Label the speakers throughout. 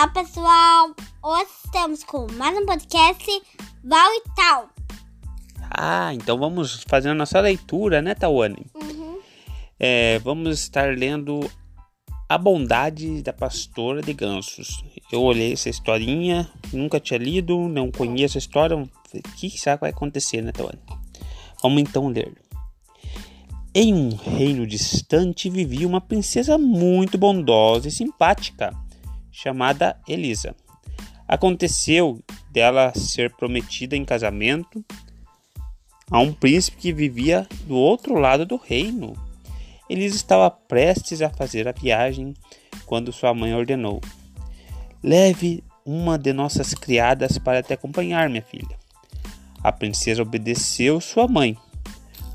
Speaker 1: Olá pessoal, hoje estamos com mais um podcast Val e Tal.
Speaker 2: Ah, então vamos fazer a nossa leitura, né, Tawane?
Speaker 1: Uhum.
Speaker 2: É, vamos estar lendo A Bondade da Pastora de Gansos. Eu olhei essa historinha, nunca tinha lido, não conheço a história. O que será que vai acontecer, né, Tawane? Vamos então ler. Em um reino distante vivia uma princesa muito bondosa e simpática chamada Elisa. Aconteceu dela ser prometida em casamento a um príncipe que vivia do outro lado do reino. Elisa estava prestes a fazer a viagem quando sua mãe ordenou: Leve uma de nossas criadas para te acompanhar, minha filha. A princesa obedeceu sua mãe,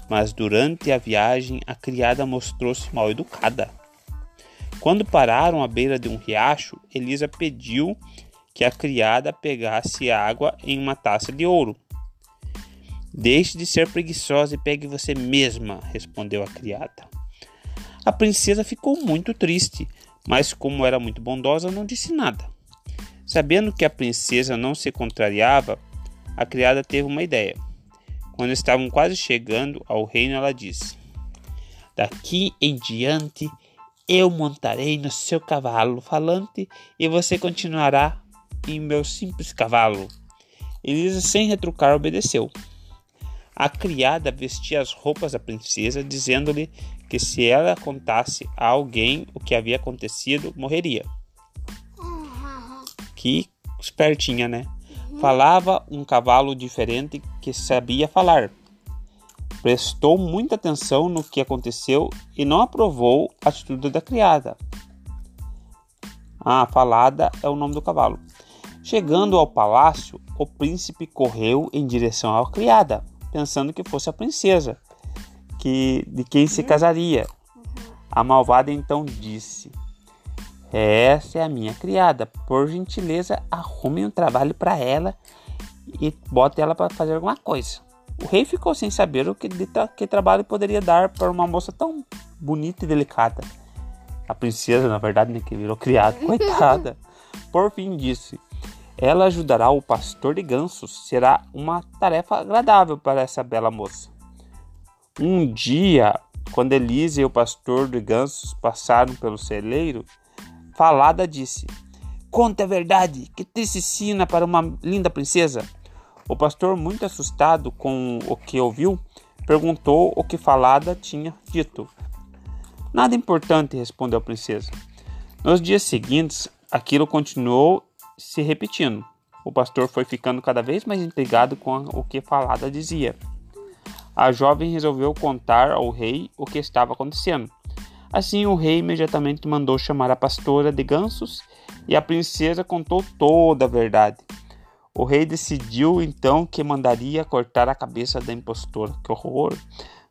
Speaker 2: mas durante a viagem a criada mostrou-se mal educada. Quando pararam à beira de um riacho, Elisa pediu que a criada pegasse água em uma taça de ouro. Deixe de ser preguiçosa e pegue você mesma, respondeu a criada. A princesa ficou muito triste, mas como era muito bondosa, não disse nada. Sabendo que a princesa não se contrariava, a criada teve uma ideia. Quando estavam quase chegando ao reino, ela disse: Daqui em diante eu montarei no seu cavalo falante e você continuará em meu simples cavalo. Elisa, sem retrucar, obedeceu. A criada vestia as roupas da princesa, dizendo-lhe que se ela contasse a alguém o que havia acontecido, morreria. Que espertinha, né? Falava um cavalo diferente que sabia falar prestou muita atenção no que aconteceu e não aprovou a atitude da criada. Ah, falada é o nome do cavalo. Chegando ao palácio, o príncipe correu em direção à criada, pensando que fosse a princesa, que de quem se casaria. A malvada então disse: Essa é a minha criada. Por gentileza, arrume um trabalho para ela e bote ela para fazer alguma coisa. O rei ficou sem saber o que, tra que trabalho poderia dar para uma moça tão bonita e delicada. A princesa, na verdade, né, que virou criada, coitada. Por fim disse: Ela ajudará o pastor de gansos. Será uma tarefa agradável para essa bela moça. Um dia, quando Elisa e o pastor de gansos passaram pelo celeiro, Falada disse: Conta a verdade, que te ensina para uma linda princesa. O pastor, muito assustado com o que ouviu, perguntou o que Falada tinha dito. Nada importante, respondeu a princesa. Nos dias seguintes, aquilo continuou se repetindo. O pastor foi ficando cada vez mais intrigado com o que Falada dizia. A jovem resolveu contar ao rei o que estava acontecendo. Assim, o rei imediatamente mandou chamar a pastora de gansos e a princesa contou toda a verdade. O rei decidiu então que mandaria cortar a cabeça da impostora. Que horror!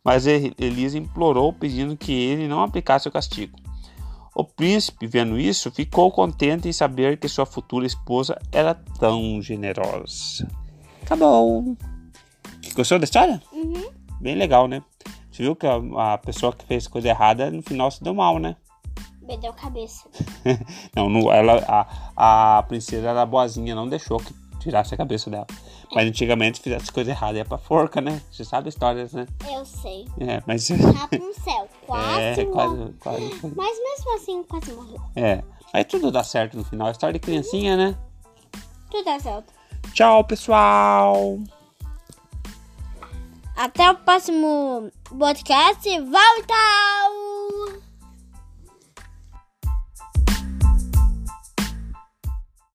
Speaker 2: Mas Elisa implorou, pedindo que ele não aplicasse o castigo. O príncipe, vendo isso, ficou contente em saber que sua futura esposa era tão generosa. Acabou! Gostou da história?
Speaker 1: Uhum.
Speaker 2: Bem legal, né? Você viu que a, a pessoa que fez coisa errada no final se deu mal, né?
Speaker 1: Perdeu a cabeça.
Speaker 2: não, no, ela, a, a princesa era boazinha, não deixou que tirasse a cabeça dela. Mas antigamente, se fizesse coisa errada, ia pra forca, né? Você sabe histórias, né?
Speaker 1: Eu sei.
Speaker 2: É, mas.
Speaker 1: Rapunzel, quase.
Speaker 2: é, quase, quase.
Speaker 1: Mas mesmo assim, quase morreu.
Speaker 2: É. Mas tudo dá certo no final. História de criancinha, né?
Speaker 1: Tudo dá certo.
Speaker 2: Tchau, pessoal!
Speaker 1: Até o próximo podcast. Volta!